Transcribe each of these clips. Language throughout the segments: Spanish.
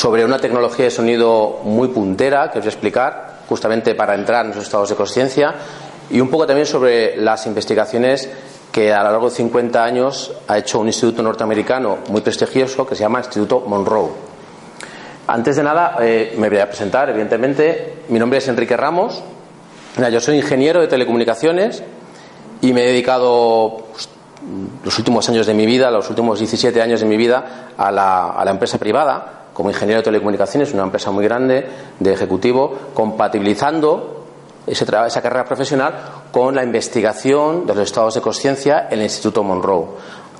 sobre una tecnología de sonido muy puntera que os voy a explicar, justamente para entrar en los estados de conciencia, y un poco también sobre las investigaciones que a lo largo de 50 años ha hecho un instituto norteamericano muy prestigioso que se llama Instituto Monroe. Antes de nada, eh, me voy a presentar, evidentemente. Mi nombre es Enrique Ramos. yo soy ingeniero de telecomunicaciones y me he dedicado pues, los últimos años de mi vida, los últimos 17 años de mi vida, a la, a la empresa privada como ingeniero de telecomunicaciones, una empresa muy grande de ejecutivo, compatibilizando esa carrera profesional con la investigación de los estados de conciencia en el Instituto Monroe.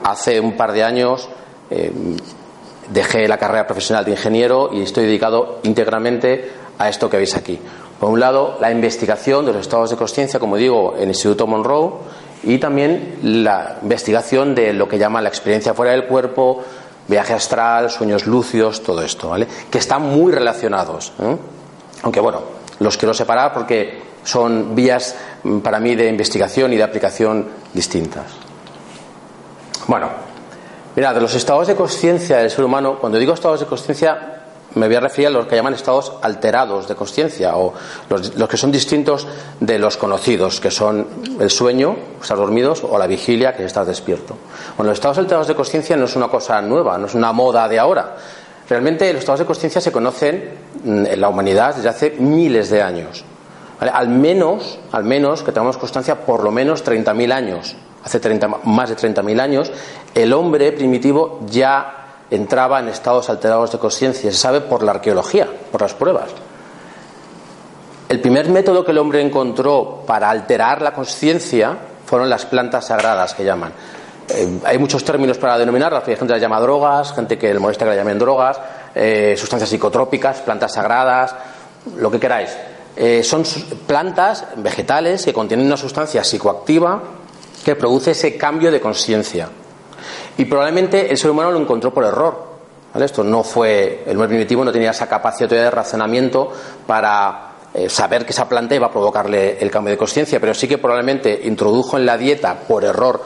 Hace un par de años eh, dejé la carrera profesional de ingeniero y estoy dedicado íntegramente a esto que veis aquí. Por un lado, la investigación de los estados de conciencia, como digo, en el Instituto Monroe y también la investigación de lo que llama la experiencia fuera del cuerpo, viaje astral, sueños lúcidos, todo esto, ¿vale? Que están muy relacionados. ¿eh? Aunque bueno, los quiero separar porque son vías mm, para mí de investigación y de aplicación distintas. Bueno, mira, de los estados de conciencia del ser humano, cuando digo estados de conciencia me voy a referir a los que llaman estados alterados de conciencia o los, que son distintos de los conocidos, que son el sueño, estar dormidos, o la vigilia, que es estar despierto. Bueno, los estados alterados de conciencia no es una cosa nueva, no es una moda de ahora. Realmente los estados de conciencia se conocen mm, en la humanidad desde hace miles de años. Al menos, al menos que tengamos constancia, por lo menos 30.000 años. Hace 30, más de 30.000 años, el hombre primitivo ya entraba en estados alterados de conciencia. Se sabe por la arqueología, por las pruebas. El primer método que el hombre encontró para alterar la conciencia fueron las plantas sagradas que llaman. Eh, hay muchos términos para denominarlas, hay gente que las llama drogas, gente que le molesta que la llamen drogas, eh, sustancias psicotrópicas, plantas sagradas, lo que queráis. Eh, son plantas vegetales que contienen una sustancia psicoactiva que produce ese cambio de conciencia. Y probablemente el ser humano lo encontró por error. Esto no fue, el hombre primitivo no tenía esa capacidad de razonamiento para eh, saber que esa planta iba a provocarle el cambio de conciencia, pero sí que probablemente introdujo en la dieta por error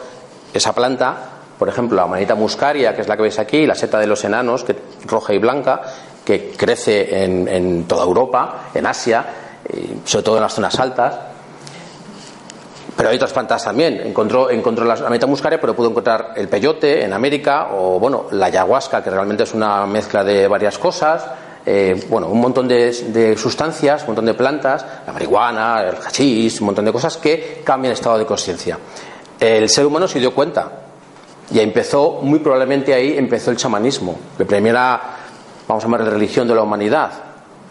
esa planta, por ejemplo, la manita muscaria, que es la que veis aquí, la seta de los enanos, que, roja y blanca, que crece en, en toda Europa, en Asia, sobre todo en las zonas altas. Pero hay otras plantas también. Encontró, encontró la, meta muscaria, pero pudo encontrar el peyote en América o, bueno, la ayahuasca, que realmente es una mezcla de varias cosas. Eh, bueno, un montón de, sustancias, un montón de plantas, la marihuana, el hachís, un montón de cosas que cambian el estado de conciencia. El ser humano se dio cuenta y empezó, muy probablemente ahí empezó el chamanismo, la primera, vamos a llamar, religión de la humanidad,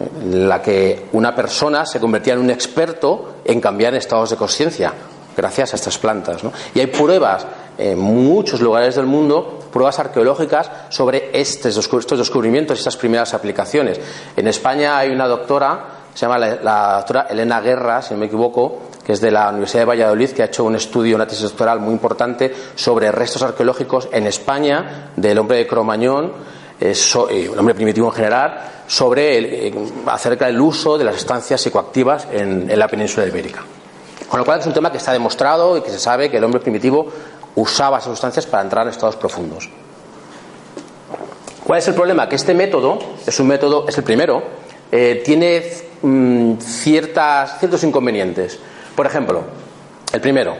en la que una persona se convertía en un experto en cambiar estados de conciencia gracias a estas plantas. Y hay pruebas en muchos lugares del mundo, pruebas arqueológicas sobre estos, descubrimientos, estas primeras aplicaciones. En España hay una doctora, se llama la, doctora Elena Guerra, si no me equivoco, que es de la Universidad de Valladolid, que ha hecho un estudio, una tesis doctoral muy importante sobre restos arqueológicos en España del hombre de Cromañón, eh, el hombre primitivo en general, sobre el, acerca del uso de las estancias psicoactivas en, en la península ibérica. Con lo cual es un tema que está demostrado y que se sabe que el hombre primitivo usaba esas sustancias para entrar en estados profundos. ¿Cuál es el problema? Que este método es un método, es el primero, eh, tiene mm, ciertas, ciertos inconvenientes. Por ejemplo, el primero,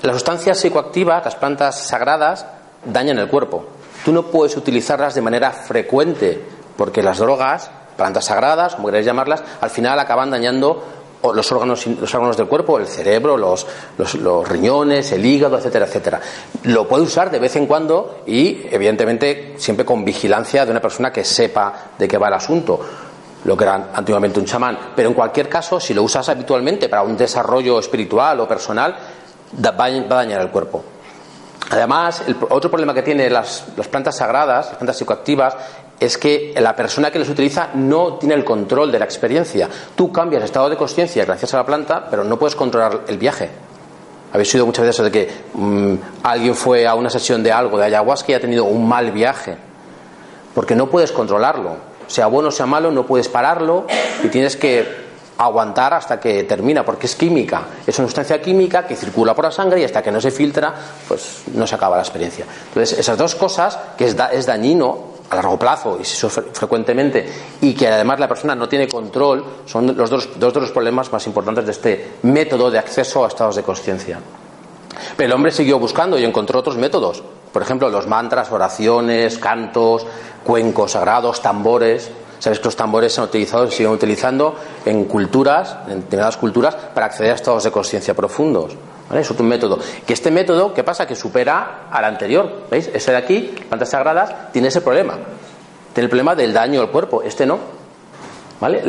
las sustancias psicoactivas, las plantas sagradas, dañan el cuerpo. Tú no puedes utilizarlas de manera frecuente porque las drogas, plantas sagradas, como queréis llamarlas, al final acaban dañando los órganos, los órganos del cuerpo, el cerebro, los, los, riñones, el hígado, etcétera, etcétera. Lo puede usar de vez en cuando y, evidentemente, siempre con vigilancia de una persona que sepa de qué va el asunto lo que era antiguamente un chamán. Pero en cualquier caso, si lo usas habitualmente para un desarrollo espiritual o personal, va a dañar el cuerpo. Además, el otro problema que tienen las, las plantas sagradas, las plantas psicoactivas, es que la persona que los utiliza no tiene el control de la experiencia. Tú cambias el estado de conciencia gracias a la planta, pero no puedes controlar el viaje. Habéis oído muchas veces de que mm, alguien fue a una sesión de algo, de ayahuasca, y ha tenido un mal viaje. Porque no puedes controlarlo. Sea bueno o sea malo, no puedes pararlo y tienes que aguantar hasta que termina, porque es química, es una sustancia química que circula por la sangre y hasta que no se filtra, pues no se acaba la experiencia. Entonces, esas dos cosas, que es dañino a largo plazo y se sufre frecuentemente y que además la persona no tiene control, son los dos, dos de los problemas más importantes de este método de acceso a estados de conciencia. Pero el hombre siguió buscando y encontró otros métodos. Por ejemplo, los mantras, oraciones, cantos, cuencos sagrados, tambores. Sabes que los tambores se han utilizado se siguen utilizando en culturas, en determinadas culturas, para acceder a estados de conciencia profundos. Es otro método. Que este método, ¿qué pasa? Que supera al anterior. ¿Veis? Ese de aquí, plantas sagradas, tiene ese problema. Tiene el problema del daño al cuerpo. Este no. ¿Vale?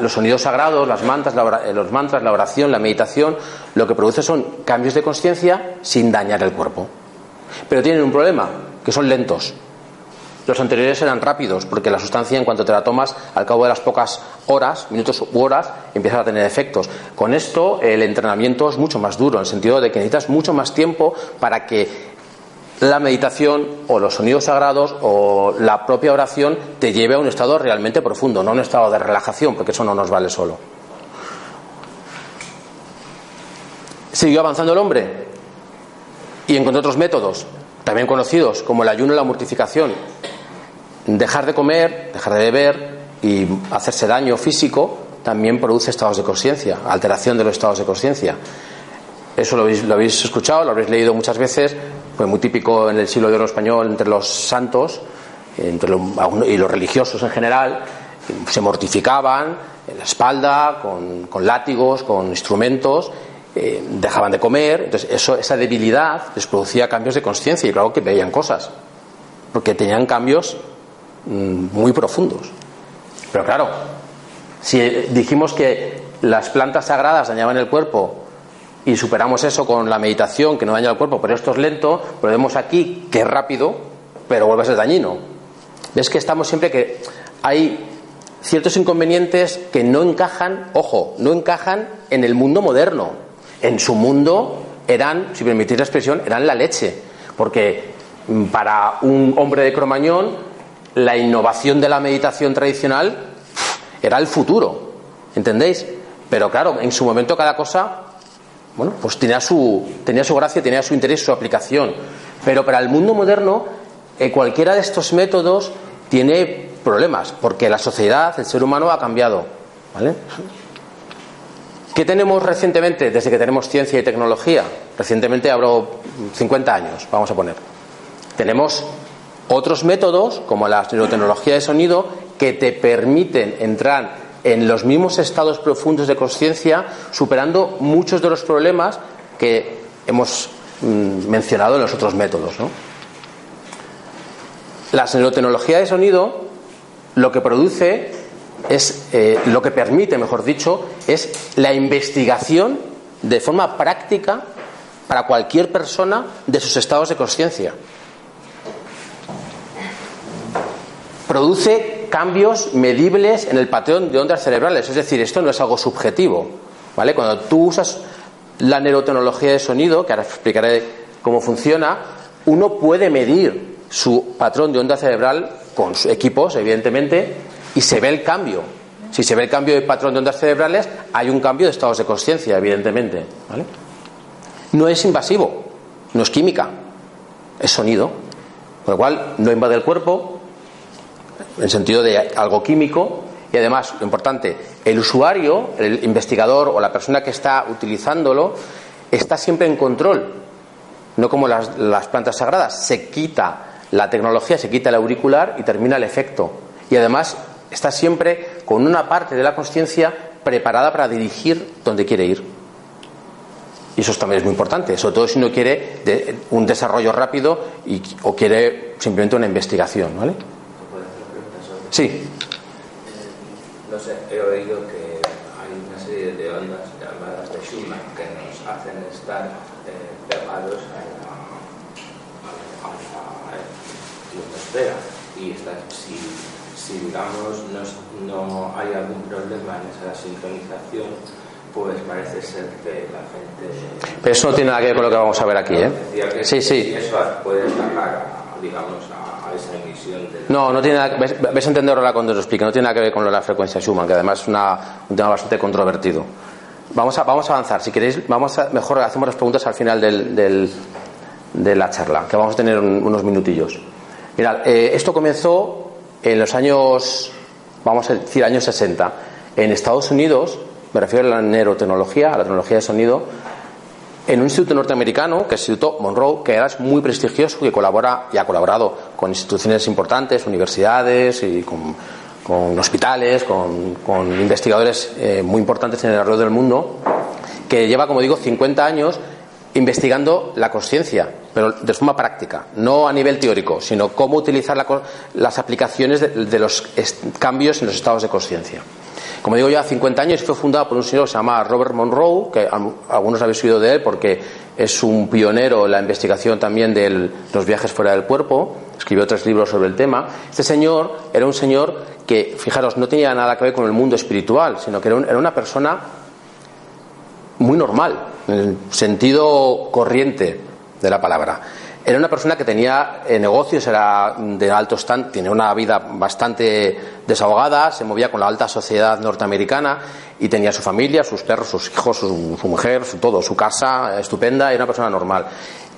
los sonidos sagrados, las mantras, la, los mantras, la oración, la meditación, lo que produce son cambios de conciencia sin dañar el cuerpo. Pero tienen un problema, que son lentos. Los anteriores eran rápidos, porque la sustancia, en cuanto te la tomas, al cabo de las pocas horas, minutos u horas, empieza a tener efectos. Con esto, el entrenamiento es mucho más duro, en el sentido de que necesitas mucho más tiempo para que la meditación o los sonidos sagrados o la propia oración te lleve a un estado realmente profundo, no a un estado de relajación, porque eso no nos vale solo. Siguió avanzando el hombre y encontró otros métodos, también conocidos, como el ayuno y la mortificación. Dejar de comer, dejar de beber y hacerse daño físico también produce estados de conciencia, alteración de los estados de conciencia. Eso lo habéis, escuchado, lo habéis leído muchas veces, fue muy típico en el siglo de oro español entre los santos entre y los religiosos en general, se mortificaban en la espalda, con, látigos, con instrumentos, eh, dejaban de comer, entonces eso, esa debilidad les producía cambios de conciencia y claro que veían cosas, porque tenían cambios muy profundos. Pero claro, si dijimos que las plantas sagradas dañaban el cuerpo y superamos eso con la meditación que no daña el cuerpo, pero esto es lento, pero vemos aquí que es rápido, pero vuelve a ser dañino. Ves que estamos siempre que hay ciertos inconvenientes que no encajan, ojo, no encajan en el mundo moderno. En su mundo eran, si permitís la expresión, eran la leche, porque mm, para un hombre de Cromañón la innovación de la meditación tradicional era el futuro, ¿entendéis? Pero claro, en su momento cada cosa bueno, pues tenía su, tenía su gracia, tenía su interés, su aplicación. Pero para el mundo moderno, eh, cualquiera de estos métodos tiene problemas, porque la sociedad, el ser humano ha cambiado. ¿vale? ¿Qué tenemos recientemente, desde que tenemos ciencia y tecnología? Recientemente hablo 50 años, vamos a poner. Tenemos otros métodos, como la neurotecnología de sonido, que te permiten entrar en los mismos estados profundos de conciencia, superando muchos de los problemas que hemos mm, mencionado en los otros métodos. La neurotecnología de sonido lo que produce es, eh, lo que permite, mejor dicho, es la investigación de forma práctica para cualquier persona de sus estados de conciencia. Produce cambios medibles en el patrón de ondas cerebrales. Es decir, esto no es algo subjetivo. ¿vale? Cuando tú usas la neurotecnología de sonido, que ahora explicaré cómo funciona, uno puede medir su patrón de onda cerebral con sus equipos, evidentemente, y se ve el cambio. Si se ve el cambio de patrón de ondas cerebrales, hay un cambio de estados de conciencia, evidentemente. ¿vale? No es invasivo, no es química, es sonido. Con lo cual, no invade el cuerpo, en sentido de algo químico, y además, lo importante, el usuario, el investigador o la persona que está utilizándolo, está siempre en control, no como las, plantas sagradas. Se quita la tecnología, se quita el auricular y termina el efecto. Y además está siempre con una parte de la conciencia preparada para dirigir donde quiere ir. Y eso también es muy importante, sobre todo si uno quiere un desarrollo rápido y, o quiere simplemente una investigación. ¿vale? Sí. Eh, no sé, he oído que hay una serie de ondas llamadas de Schumann que nos hacen estar eh, pegados a la, a la, y esta, si, si digamos no, no, hay algún problema en esa sincronización pues parece ser que la gente pero eso no tiene nada que ver con lo que vamos a ver aquí ¿eh? sí, sí. eso puede sacar digamos a No, no tiene nada que ves, cuando lo explique, no tiene nada que ver con la frecuencia Schumann, que además es una, un tema bastante controvertido. Vamos a, vamos a avanzar, si queréis, vamos a, mejor hacemos las preguntas al final de la charla, que vamos a tener un, unos minutillos. Mirad, eh, esto comenzó en los años, vamos a decir, años 60. En Estados Unidos, me refiero a la neurotecnología, a la tecnología de sonido, en un instituto norteamericano, que es el Instituto Monroe, que es muy prestigioso, que colabora y ha colaborado con instituciones importantes, universidades y con, hospitales, con, con investigadores eh, muy importantes en el alrededor del mundo, que lleva, como digo, 50 años investigando la conciencia, pero de forma práctica, no a nivel teórico, sino cómo utilizar la, las aplicaciones de, de los cambios en los estados de conciencia. Como digo, ya 50 años fue fundada por un señor que se llama Robert Monroe, que algunos habéis oído de él porque es un pionero en la investigación también de los viajes fuera del cuerpo. Escribió tres libros sobre el tema. Este señor era un señor que, fijaros, no tenía nada que ver con el mundo espiritual, sino que era, era una persona muy normal, en el sentido corriente de la palabra. Era una persona que tenía eh, negocios, era de alto stand, tiene una vida bastante desahogada, se movía con la alta sociedad norteamericana y tenía su familia, sus perros, sus hijos, su, su mujer, su, todo, su casa estupenda, era una persona normal.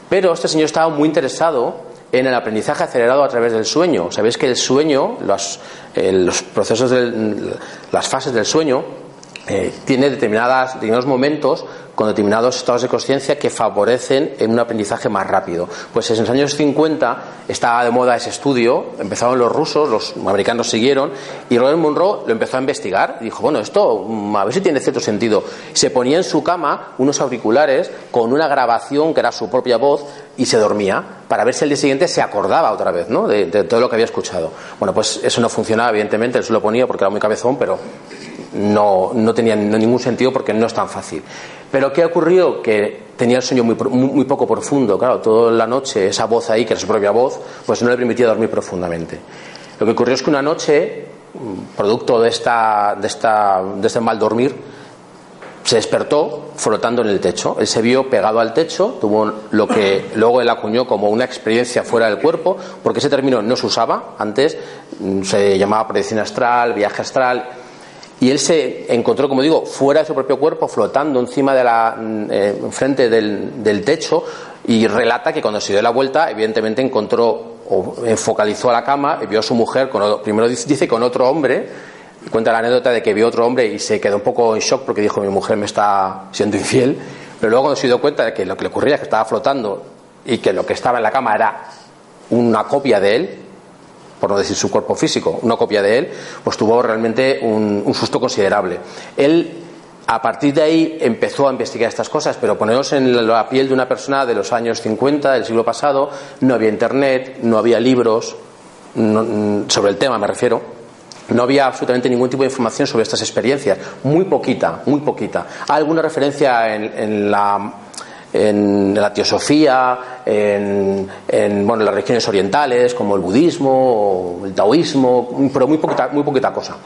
Pero este señor estaba muy interesado en el aprendizaje acelerado a través del sueño. Sabéis que el sueño, los, eh, los procesos, de, las fases del sueño, eh, tiene determinadas, determinados momentos con determinados estados de conciencia que favorecen en un aprendizaje más rápido. Pues en los años 50 estaba de moda ese estudio, empezaron los rusos, los americanos siguieron, y Robert Monroe lo empezó a investigar y dijo, bueno, esto mm, a ver si tiene cierto sentido. Se ponía en su cama unos auriculares con una grabación que era su propia voz y se dormía para ver si el día siguiente se acordaba otra vez ¿no? de, de todo lo que había escuchado. Bueno, pues eso no funcionaba, evidentemente, él se lo ponía porque era muy cabezón, pero no, no tenía ningún sentido porque no es tan fácil. Pero ¿qué ocurrió? Que tenía el sueño muy, muy, poco profundo, claro, toda la noche esa voz ahí, que era su propia voz, pues no le permitía dormir profundamente. Lo que ocurrió es que una noche, producto de, esta, de, esta, de este mal dormir, se despertó flotando en el techo. Él se vio pegado al techo, tuvo lo que luego él acuñó como una experiencia fuera del cuerpo, porque ese término no se usaba antes, se llamaba proyección astral, viaje astral, y él se encontró, como digo, fuera de su propio cuerpo, flotando encima de la eh, frente del, techo, y relata que cuando se dio la vuelta, evidentemente encontró o focalizó a la cama y vio a su mujer, con, primero dice con otro hombre, cuenta la anécdota de que vio otro hombre y se quedó un poco en shock porque dijo mi mujer me está siendo infiel, pero luego cuando se dio cuenta de que lo que le ocurría es que estaba flotando y que lo que estaba en la cama era una copia de él, por no decir su cuerpo físico, una copia de él, pues tuvo realmente un, susto considerable. Él a partir de ahí empezó a investigar estas cosas, pero poneros en la piel de una persona de los años 50 del siglo pasado, no había internet, no había libros no, sobre el tema, me refiero. No había absolutamente ningún tipo de información sobre estas experiencias, muy poquita, muy poquita. Alguna referencia en, en la en la teosofía, en, en, bueno, las regiones orientales, como el budismo, el taoísmo, pero muy poquita, muy poquita cosa.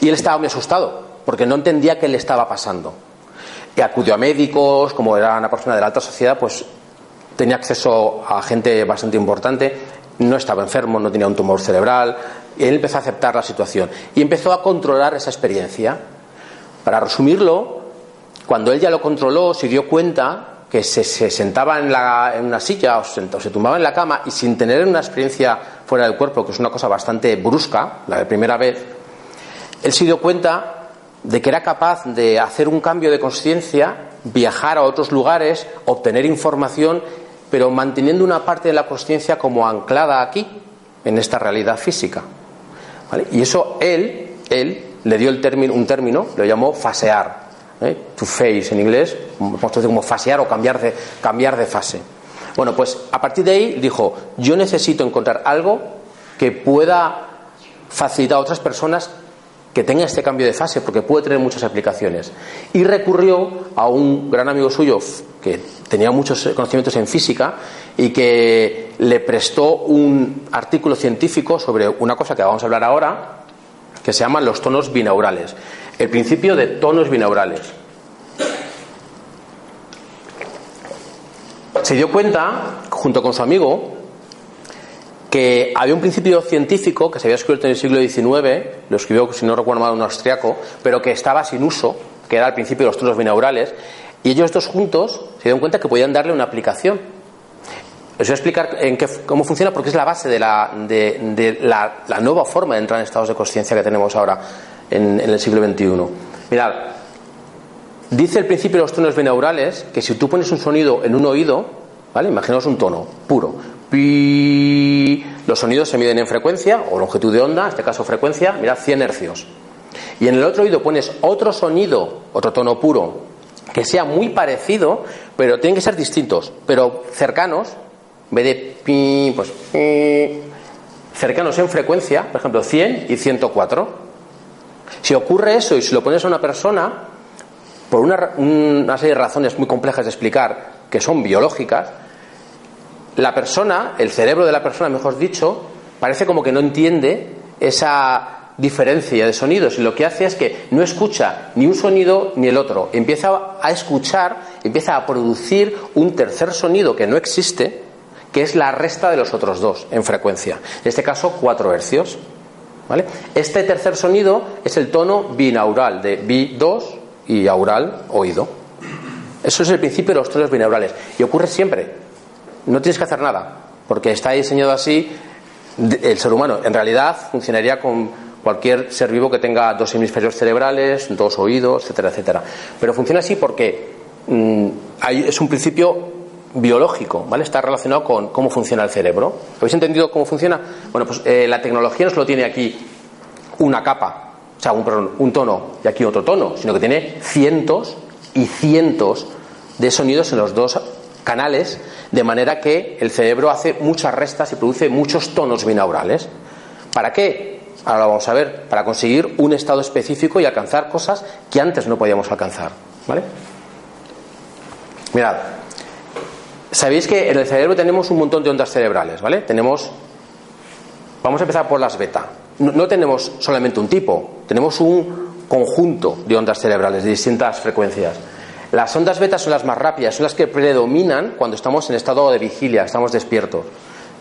Y él estaba muy asustado, porque no entendía qué le estaba pasando. Y acudió a médicos, como era una persona de la alta sociedad, pues tenía acceso a gente bastante importante, no estaba enfermo, no tenía un tumor cerebral, y él empezó a aceptar la situación y empezó a controlar esa experiencia. Para resumirlo, cuando él ya lo controló, se dio cuenta que se, se sentaba en, la, en, una silla o se, o se, tumbaba en la cama y sin tener una experiencia fuera del cuerpo, que es una cosa bastante brusca, la de primera vez, él se dio cuenta de que era capaz de hacer un cambio de conciencia, viajar a otros lugares, obtener información, pero manteniendo una parte de la conciencia como anclada aquí, en esta realidad física. ¿Vale? Y eso él, él le dio el término, un término, lo llamó fasear. ¿Eh? to face en inglés, como fasear o cambiar de, cambiar de fase. Bueno, pues a partir de ahí dijo, yo necesito encontrar algo que pueda facilitar a otras personas que tengan este cambio de fase, porque puede tener muchas aplicaciones. Y recurrió a un gran amigo suyo que tenía muchos conocimientos en física y que le prestó un artículo científico sobre una cosa que vamos a hablar ahora, que se llaman los tonos binaurales. El principio de tonos binaurales. Se dio cuenta, junto con su amigo, que había un principio científico que se había descubierto en el siglo XIX, lo escribió, si no recuerdo mal, un austriaco, pero que estaba sin uso, que era al principio de los tonos binaurales, y ellos dos juntos se dieron cuenta que podían darle una aplicación. Os voy a explicar en qué, cómo funciona porque es la base de, la, de, la, nueva forma de entrar en estados de conciencia que tenemos ahora en, el siglo XXI. Mirad, dice el principio de los tonos binaurales que si tú pones un sonido en un oído, ¿vale? Imaginaos un tono puro. Pi, los sonidos se miden en frecuencia o longitud de onda, en este caso frecuencia, mirad 100 hercios. Y en el otro oído pones otro sonido, otro tono puro, que sea muy parecido, pero tienen que ser distintos, pero cercanos, en vez de pi, pues pi, cercanos en frecuencia, por ejemplo 100 y 104. Si ocurre eso y si lo pones a una persona, por una, una serie de razones muy complejas de explicar, que son biológicas, la persona, el cerebro de la persona, mejor dicho, parece como que no entiende esa diferencia de sonidos y lo que hace es que no escucha ni un sonido ni el otro. Empieza a escuchar, empieza a producir un tercer sonido que no existe, que es la resta de los otros dos en frecuencia. En este caso, 4 hercios. ¿Vale? Este tercer sonido es el tono binaural de bi2 y aural, oído. Eso es el principio de los tonos binaurales. Y ocurre siempre. No tienes que hacer nada, porque está diseñado así el ser humano. En realidad funcionaría con cualquier ser vivo que tenga dos hemisferios cerebrales, dos oídos, etcétera, etcétera. Pero funciona así porque mm, es un principio biológico, ¿vale? Está relacionado con cómo funciona el cerebro. ¿Habéis entendido cómo funciona? Bueno, pues eh, la tecnología no solo tiene aquí una capa, o sea, un, un tono y aquí otro tono, sino que tiene cientos y cientos de sonidos en los dos canales, de manera que el cerebro hace muchas restas y produce muchos tonos binaurales. ¿Para qué? Ahora lo vamos a ver, para conseguir un estado específico y alcanzar cosas que antes no podíamos alcanzar. ¿Vale? Mirad, sabéis que en el cerebro tenemos un montón de ondas cerebrales, ¿vale? Tenemos. Vamos a empezar por las beta. No, no tenemos solamente un tipo, tenemos un conjunto de ondas cerebrales de distintas frecuencias. Las ondas beta son las más rápidas, son las que predominan cuando estamos en estado de vigilia, estamos despiertos.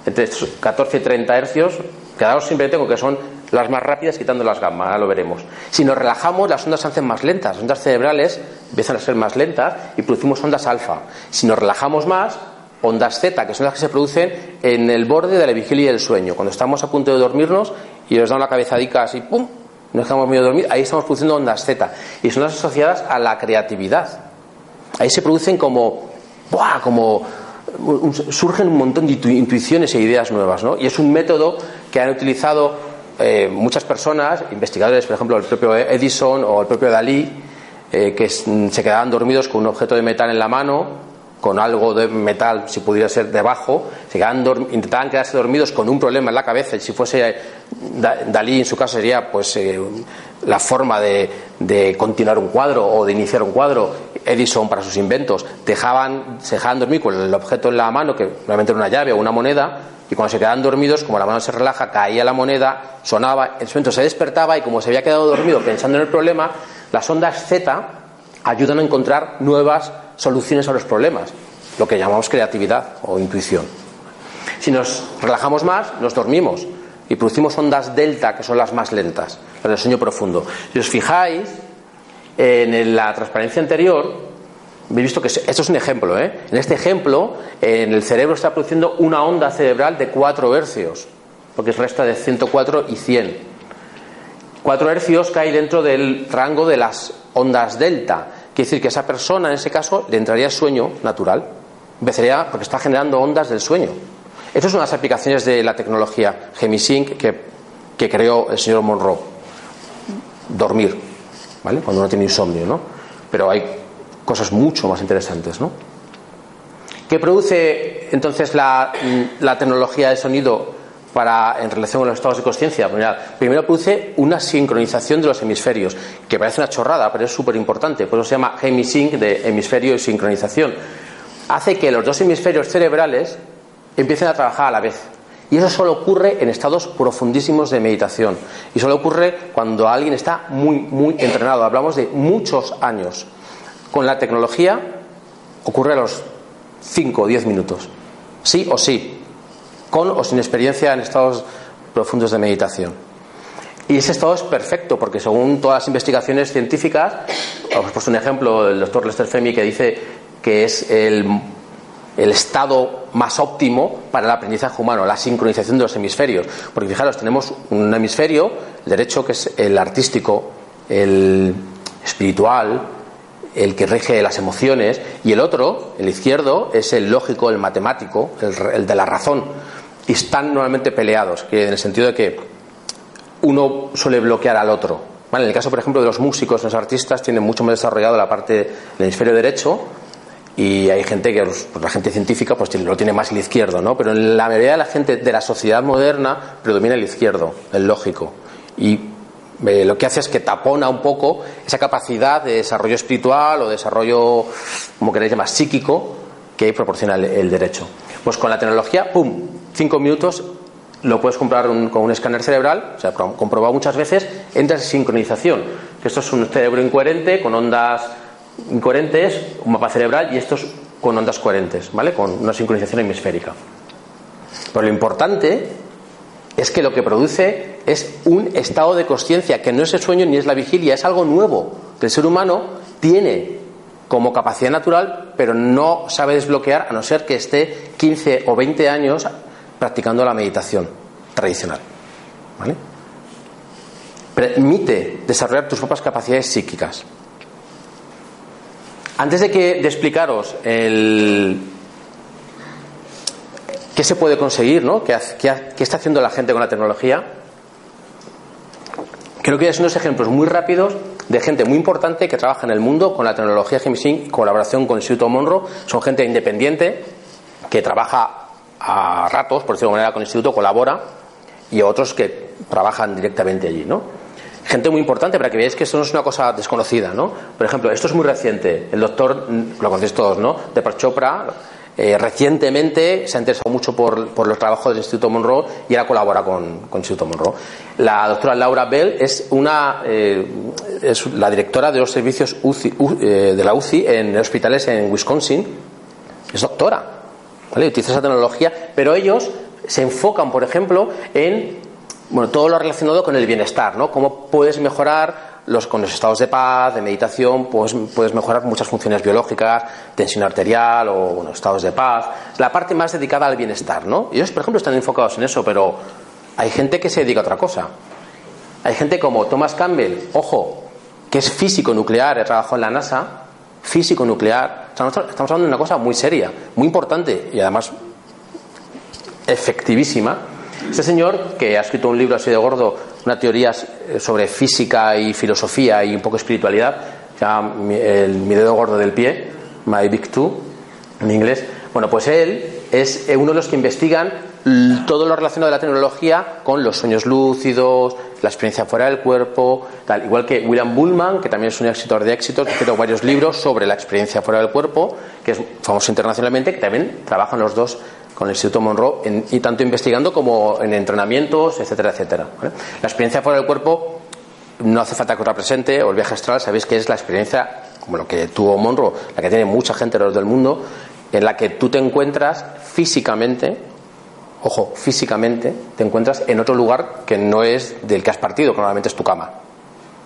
Entre 14 y 30 hercios, quedaros siempre tengo que son las más rápidas quitando las gamma, ahora lo veremos. Si nos relajamos, las ondas se hacen más lentas, las ondas cerebrales empiezan a ser más lentas y producimos ondas alfa. Si nos relajamos más, ondas zeta, que son las que se producen en el borde de la vigilia y del sueño. Cuando estamos a punto de dormirnos y nos da una cabezadica así, ¡pum! Nos dejamos medio dormir, ahí estamos produciendo ondas zeta. Y son las asociadas a la creatividad. Ahí se producen como, ¡buah! como surgen un montón de intuiciones e ideas nuevas, ¿no? Y es un método que han utilizado eh, muchas personas, investigadores, por ejemplo, el propio Edison o el propio Dalí, eh, que se quedaban dormidos con un objeto de metal en la mano, con algo de metal, si pudiera ser debajo, se quedaban intentaban quedarse dormidos con un problema en la cabeza, y si fuese Dalí en su caso sería pues eh, la forma de, de, continuar un cuadro o de iniciar un cuadro, Edison para sus inventos, dejaban, se dejaban dormir con el objeto en la mano, que normalmente era una llave o una moneda, y cuando se quedaban dormidos, como la mano se relaja, caía la moneda, sonaba, en ese momento se despertaba y como se había quedado dormido pensando en el problema, las ondas Z ayudan a encontrar nuevas soluciones a los problemas, lo que llamamos creatividad o intuición. Si nos relajamos más, nos dormimos y producimos ondas delta, que son las más lentas, las del sueño profundo. Si os fijáis, en la transparencia anterior He visto que esto es un ejemplo. ¿eh? En este ejemplo, en el cerebro está produciendo una onda cerebral de 4 hercios, porque es resta de 104 y 100. 4 hercios cae dentro del rango de las ondas delta. Quiere decir que esa persona, en ese caso, le entraría sueño natural. Empezaría porque está generando ondas del sueño. Estas son las aplicaciones de la tecnología Gemisync que, que creó el señor Monroe. Dormir, ¿vale? Cuando uno tiene insomnio, ¿no? Pero hay cosas mucho más interesantes, ¿no? ¿Qué produce entonces la, tecnología de sonido para, en relación con los estados de conciencia? Primero produce una sincronización de los hemisferios, que parece una chorrada, pero es súper importante. Por eso se llama hemisync, de hemisferio y sincronización. Hace que los dos hemisferios cerebrales empiecen a trabajar a la vez. Y eso solo ocurre en estados profundísimos de meditación. Y solo ocurre cuando alguien está muy, muy entrenado. Hablamos de muchos años. Con la tecnología ocurre a los 5 o 10 minutos. Sí o sí. con o sin experiencia en estados profundos de meditación. Y ese estado es perfecto, porque según todas las investigaciones científicas, os puesto un ejemplo, el doctor Lester Femi, que dice que es el, el estado más óptimo para el aprendizaje humano, la sincronización de los hemisferios. Porque fijaros, tenemos un hemisferio, el derecho, que es el artístico, el espiritual, el que rige las emociones, y el otro, el izquierdo, es el lógico, el matemático, el, de la razón. Y están normalmente peleados, que en el sentido de que uno suele bloquear al otro. en el caso, por ejemplo, de los músicos, los artistas tienen mucho más desarrollado la parte del hemisferio derecho y hay gente que, pues, la gente científica, pues lo tiene más el izquierdo, ¿no? Pero en la mayoría de la gente de la sociedad moderna predomina el izquierdo, el lógico. Y eh, lo que hace es que tapona un poco esa capacidad de desarrollo espiritual o desarrollo, como queréis llamar, psíquico que proporciona el, derecho. Pues con la tecnología, ¡pum! Cinco minutos lo puedes comprar con un escáner cerebral, o sea, comprobado muchas veces, entras en sincronización. Esto es un cerebro incoherente con ondas incoherentes, un mapa cerebral y estos con ondas coherentes, ¿vale? Con una sincronización hemisférica. Pero lo importante es que lo que produce es un estado de conciencia que no es el sueño ni es la vigilia, es algo nuevo que el ser humano tiene como capacidad natural, pero no sabe desbloquear a no ser que esté 15 o 20 años practicando la meditación tradicional. ¿Vale? Permite desarrollar tus propias capacidades psíquicas. Antes de que de explicaros el, qué se puede conseguir, ¿no? ¿Qué, está haciendo la gente con la tecnología? Creo que son unos ejemplos muy rápidos de gente muy importante que trabaja en el mundo con la tecnología Gemisync, colaboración con el Instituto Monroe. Son gente independiente que trabaja a ratos, por decirlo de manera, con el Instituto, colabora, y otros que trabajan directamente allí, ¿no? gente muy importante para que veáis que esto no es una cosa desconocida, ¿no? Por ejemplo, esto es muy reciente. El doctor, lo conocéis todos, ¿no? De Chopra, eh, recientemente se ha interesado mucho por, los trabajos del Instituto Monroe y ahora colabora con, con el Instituto Monroe. La doctora Laura Bell es, una, eh, es la directora de los servicios eh, de la UCI en hospitales en Wisconsin. Es doctora. ¿vale? Utiliza esa tecnología, pero ellos se enfocan, por ejemplo, en bueno, todo lo relacionado con el bienestar, ¿no? Cómo puedes mejorar los, con los estados de paz, de meditación, pues, puedes mejorar muchas funciones biológicas, tensión arterial o estados de paz. La parte más dedicada al bienestar, ¿no? Ellos, por ejemplo, están enfocados en eso, pero hay gente que se dedica a otra cosa. Hay gente como Thomas Campbell, ojo, que es físico nuclear, trabajó en la NASA, físico nuclear. Estamos hablando de una cosa muy seria, muy importante y además efectivísima este señor, que ha escrito un libro así de gordo, una teoría eh, sobre física y filosofía y un poco espiritualidad, se llama el, Mi dedo gordo del pie, My Big Two, en inglés. Bueno, pues él es eh, uno de los que investigan todo lo relacionado de la tecnología con los sueños lúcidos, la experiencia fuera del cuerpo, tal. Igual que William Bullman, que también es un escritor de éxito, que escrito varios libros sobre la experiencia fuera del cuerpo, que es famoso internacionalmente, que también trabajan los dos con el Instituto Monroe y tanto investigando como en entrenamientos, etcétera, etcétera. La experiencia fuera del cuerpo no hace falta que otra presente, o el viaje astral, sabéis que es la experiencia, como lo que tuvo Monroe, la que tiene mucha gente alrededor del mundo, en la que tú te encuentras físicamente, ojo, físicamente, te encuentras en otro lugar que no es del que has partido, que normalmente es tu cama.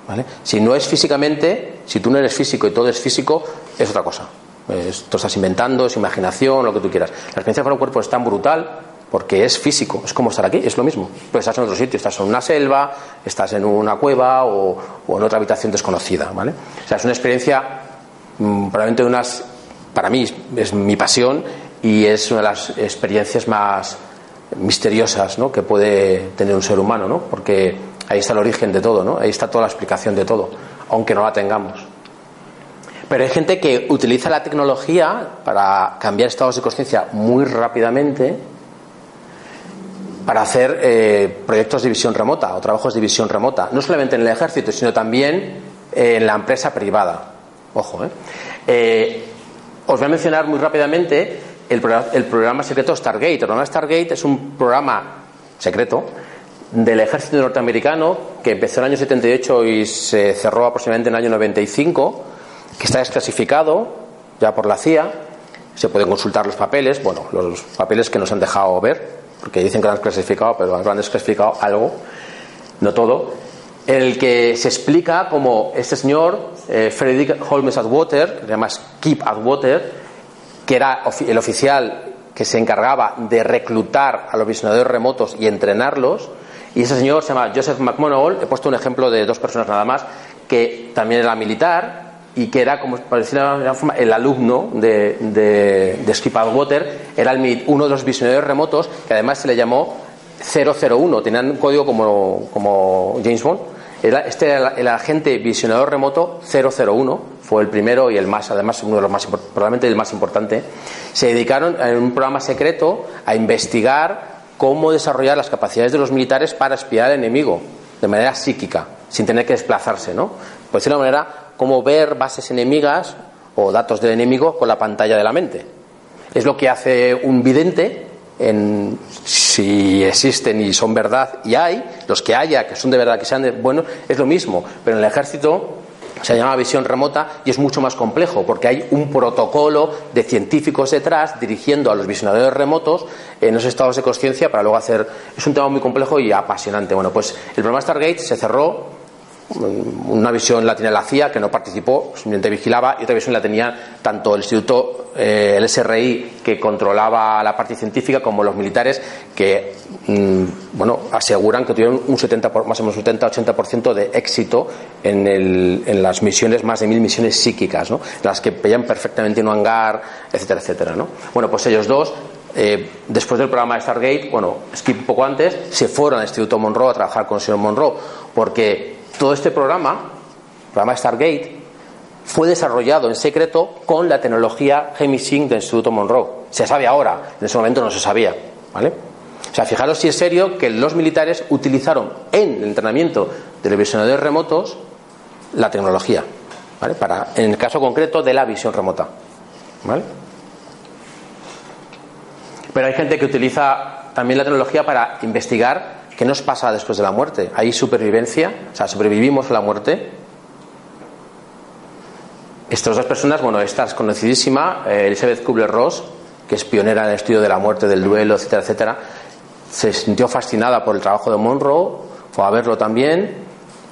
¿Vale? Si no es físicamente, si tú no eres físico y todo es físico, es otra cosa. Esto estás inventando, es imaginación, lo que tú quieras. La experiencia fuera del cuerpo es tan brutal porque es físico, es como estar aquí, es lo mismo. Pues estás en otro sitio, estás en una selva, estás en una cueva o, en otra habitación desconocida, ¿vale? O sea, es una experiencia mm, probablemente unas, para mí es mi pasión y es una de las experiencias más misteriosas ¿no? que puede tener un ser humano, ¿no? Porque ahí está el origen de todo, ¿no? Ahí está toda la explicación de todo, aunque no la tengamos. Pero hay gente que utiliza la tecnología para cambiar estados de conciencia muy rápidamente para hacer eh, proyectos de visión remota o trabajos de visión remota, no solamente en el ejército, sino también en la empresa privada. Ojo, ¿eh? eh os voy a mencionar muy rápidamente el, programa secreto Stargate. El programa Stargate es un programa secreto del ejército norteamericano que empezó en el año 78 y se cerró aproximadamente en el año 95 que está desclasificado ya por la CIA. Se pueden consultar los papeles, bueno, los papeles que nos han dejado ver, porque dicen que lo han clasificado, pero lo han desclasificado algo, no todo, en el que se explica cómo este señor, eh, Frederick Holmes Atwater, que se llama Skip Atwater, que era el oficial que se encargaba de reclutar a los visionadores remotos y entrenarlos, y ese señor se llama Joseph McMonagall, he puesto un ejemplo de dos personas nada más, que también era militar y que era, como parecía de forma, el alumno de, de, Skip Atwater, era uno de los visionadores remotos, que además se le llamó 001, tenían un código como, como James Bond. Este era el, agente visionador remoto 001, fue el primero y el más, además, uno de los más, probablemente el más importante. Se dedicaron en un programa secreto a investigar cómo desarrollar las capacidades de los militares para espiar al enemigo de manera psíquica, sin tener que desplazarse, ¿no? Pues de una manera, cómo ver bases enemigas o datos del enemigo con la pantalla de la mente. Es lo que hace un vidente en, si existen y son verdad y hay, los que haya, que son de verdad, que sean de, bueno, es lo mismo, pero en el ejército se llama visión remota y es mucho más complejo porque hay un protocolo de científicos detrás dirigiendo a los visionadores remotos en los estados de conciencia para luego hacer es un tema muy complejo y apasionante bueno pues el programa Stargate se cerró una visión la tenía la CIA, que no participó, simplemente vigilaba, y otra visión la tenía tanto el Instituto, eh, el SRI, que controlaba la parte científica, como los militares, que mm, bueno, aseguran que tuvieron un 70, más o menos 70-80% de éxito en, las misiones, más de mil misiones psíquicas, ¿no? las que veían perfectamente en un hangar, etcétera, etcétera. ¿no? Bueno, pues ellos dos eh, después del programa de Stargate, bueno, skip un poco antes, se fueron al Instituto Monroe a trabajar con el señor Monroe, porque todo este programa, el programa Stargate, fue desarrollado en secreto con la tecnología Gemisync del Instituto Monroe. Se sabe ahora, en ese momento no se sabía. ¿vale? O sea, fijaros si es serio que los militares utilizaron en el entrenamiento de los visionadores remotos la tecnología, ¿vale? Para, en el caso concreto de la visión remota. ¿vale? Pero hay gente que utiliza también la tecnología para investigar ¿Qué nos pasa después de la muerte? ¿Hay supervivencia? O sea, ¿sobrevivimos a la muerte? Estas dos personas, bueno, esta es conocidísima, eh, Elizabeth Kubler-Ross, que es pionera en el estudio de la muerte, del duelo, etcétera, etcétera, se sintió fascinada por el trabajo de Monroe, fue a verlo también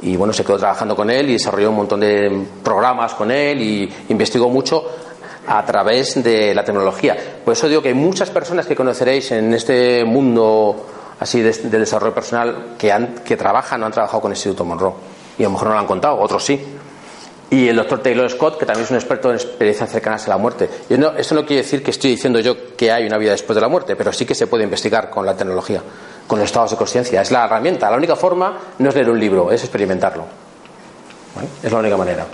y bueno, se quedó trabajando con él y desarrolló un montón de programas con él y investigó mucho a través de la tecnología. Por eso digo que hay muchas personas que conoceréis en este mundo así de, desarrollo personal que, han, que trabajan o han trabajado con el Instituto Monroe. Y a lo mejor no lo han contado, otros sí. Y el doctor Taylor Scott, que también es un experto en experiencias cercanas a la muerte. Y no, eso no quiere decir que estoy diciendo yo que hay una vida después de la muerte, pero sí que se puede investigar con la tecnología, con los estados de conciencia. Es la herramienta. La única forma no es leer un libro, es experimentarlo. Es la única manera.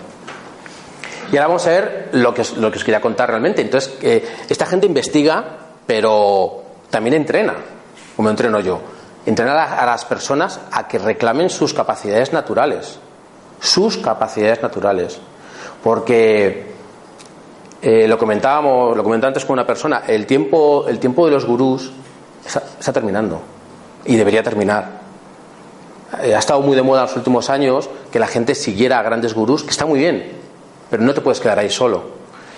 Y ahora vamos a ver lo que, lo que os quería contar realmente. Entonces, eh, esta gente investiga, pero también entrena como entreno yo, entrenar a, las personas a que reclamen sus capacidades naturales, sus capacidades naturales, porque eh, lo comentábamos, lo comentaba antes con una persona, el tiempo, el tiempo de los gurús está, terminando. Y debería terminar. Eh, ha estado muy de moda en los últimos años que la gente siguiera a grandes gurús, que está muy bien, pero no te puedes quedar ahí solo.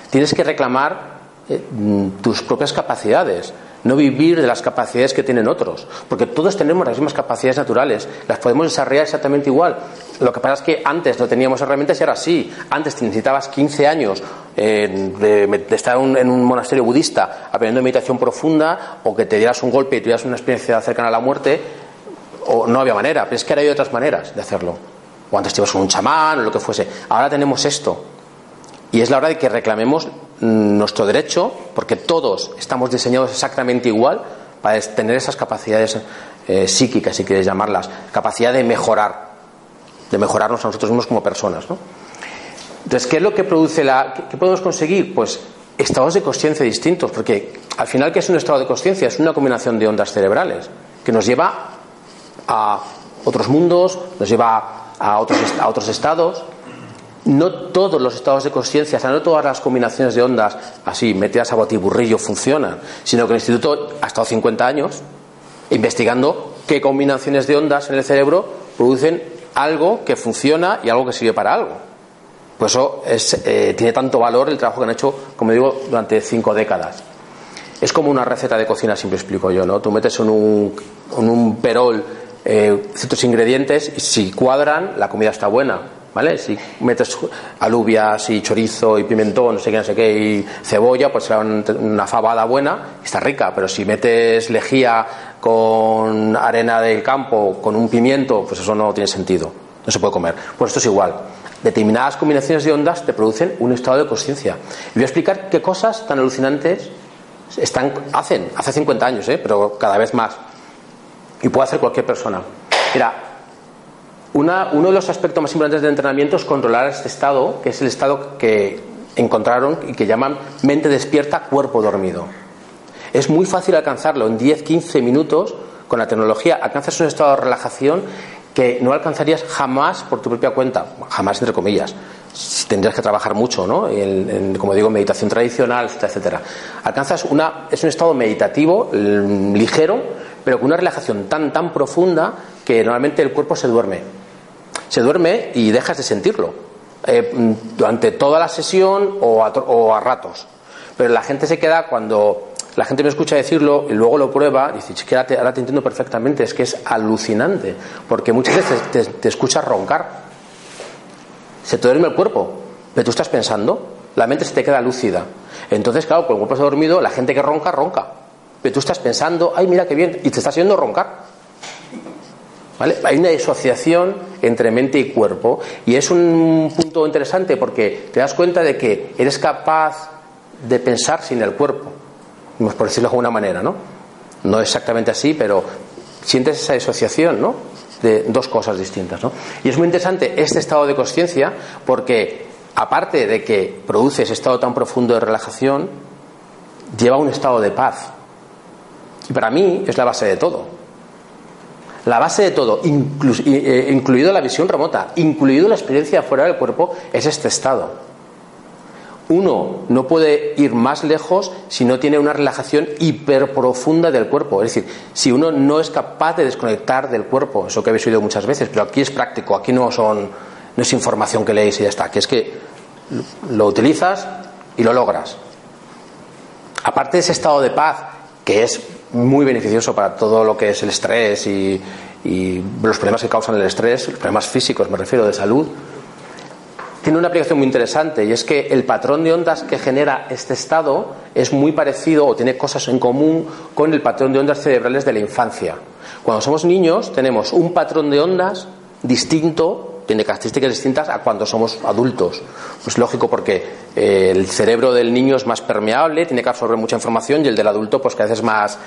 Tienes que reclamar eh, tus propias capacidades no vivir de las capacidades que tienen otros, porque todos tenemos las mismas capacidades naturales, las podemos desarrollar exactamente igual. Lo que pasa es que antes no teníamos herramientas y ahora sí. Antes necesitabas 15 años eh, de, estar en un monasterio budista aprendiendo meditación profunda o que te dieras un golpe y tuvieras una experiencia cercana a la muerte, o no había manera, pero es que ahora hay otras maneras de hacerlo. O antes te con un chamán o lo que fuese. Ahora tenemos esto. Y es la hora de que reclamemos nuestro derecho, porque todos estamos diseñados exactamente igual para tener esas capacidades eh, psíquicas, si quieres llamarlas, capacidad de mejorar, de mejorarnos a nosotros mismos como personas. Entonces, ¿qué es lo que produce la. ¿Qué, podemos conseguir? Pues estados de conciencia distintos, porque al final, ¿qué es un estado de conciencia? Es una combinación de ondas cerebrales que nos lleva a otros mundos, nos lleva a otros, a otros estados no todos los estados de conciencia, o sea, no todas las combinaciones de ondas así metidas a botiburrillo funcionan, sino que el instituto ha estado 50 años investigando qué combinaciones de ondas en el cerebro producen algo que funciona y algo que sirve para algo. Por eso eh, tiene tanto valor el trabajo que han hecho, como digo, durante cinco décadas. es como una receta de cocina, siempre explico yo, ¿no? Tú metes en un, en un perol eh, ciertos ingredientes y si cuadran, la comida está buena. ¿Vale? Si metes alubias y chorizo y pimentón, no sé qué, no sé qué, y cebolla, pues será una fabada buena, está rica, pero si metes lejía con arena del campo, con un pimiento, pues eso no tiene sentido, no se puede comer. Pues esto es igual. Determinadas combinaciones de ondas te producen un estado de conciencia. Y voy a explicar qué cosas tan alucinantes están, hacen, hace 50 años, ¿eh? pero cada vez más. Y puede hacer cualquier persona. Mira, una, uno de los aspectos más importantes del entrenamiento es controlar este estado, que es el estado que encontraron y que llaman mente despierta, cuerpo dormido. Es muy fácil alcanzarlo en 10-15 minutos con la tecnología. Alcanzas un estado de relajación que no alcanzarías jamás por tu propia cuenta, jamás entre comillas. Tendrías que trabajar mucho, ¿no? En, como digo, meditación tradicional, etcétera, etcétera. Alcanzas una, es un estado meditativo, ligero, pero con una relajación tan, tan profunda que normalmente el cuerpo se duerme. Se duerme y dejas de sentirlo eh, durante toda la sesión o a, ratos. Pero la gente se queda cuando la gente me escucha decirlo y luego lo prueba y dice, es que ahora te, entiendo perfectamente, es que es alucinante, porque muchas veces te, te, escuchas roncar, se te duerme el cuerpo, pero tú estás pensando, la mente se te queda lúcida. Entonces, claro, con el cuerpo está dormido, la gente que ronca, ronca, pero tú estás pensando, ay, mira qué bien, y te estás haciendo roncar. ¿Vale? Hay una disociación entre mente y cuerpo y es un punto interesante porque te das cuenta de que eres capaz de pensar sin el cuerpo por decirlo de alguna manera, ¿no? No exactamente así, pero sientes esa disociación, ¿no? De dos cosas distintas, ¿no? Y es muy interesante este estado de conciencia porque, aparte de que produce ese estado tan profundo de relajación, lleva a un estado de paz. Y para mí es la base de todo. La base de todo, eh, incluido la visión remota, incluido la experiencia fuera del cuerpo, es este estado uno no puede ir más lejos si no tiene una relajación hiperprofunda del cuerpo. Es decir, si uno no es capaz de desconectar del cuerpo, eso que habéis oído muchas veces, pero aquí es práctico, aquí no son no es información que leéis y ya está, aquí es que lo utilizas y lo logras. Aparte de ese estado de paz, que es muy beneficioso para todo lo que es el estrés y, los problemas que causan el estrés, los problemas físicos, me refiero, de salud, tiene una aplicación muy interesante y es que el patrón de ondas que genera este estado es muy parecido o tiene cosas en común con el patrón de ondas cerebrales de la infancia. Cuando somos niños tenemos un patrón de ondas distinto, tiene características distintas a cuando somos adultos. Pues lógico porque eh, el cerebro del niño es más permeable, tiene que absorber mucha información y el del adulto pues que a veces más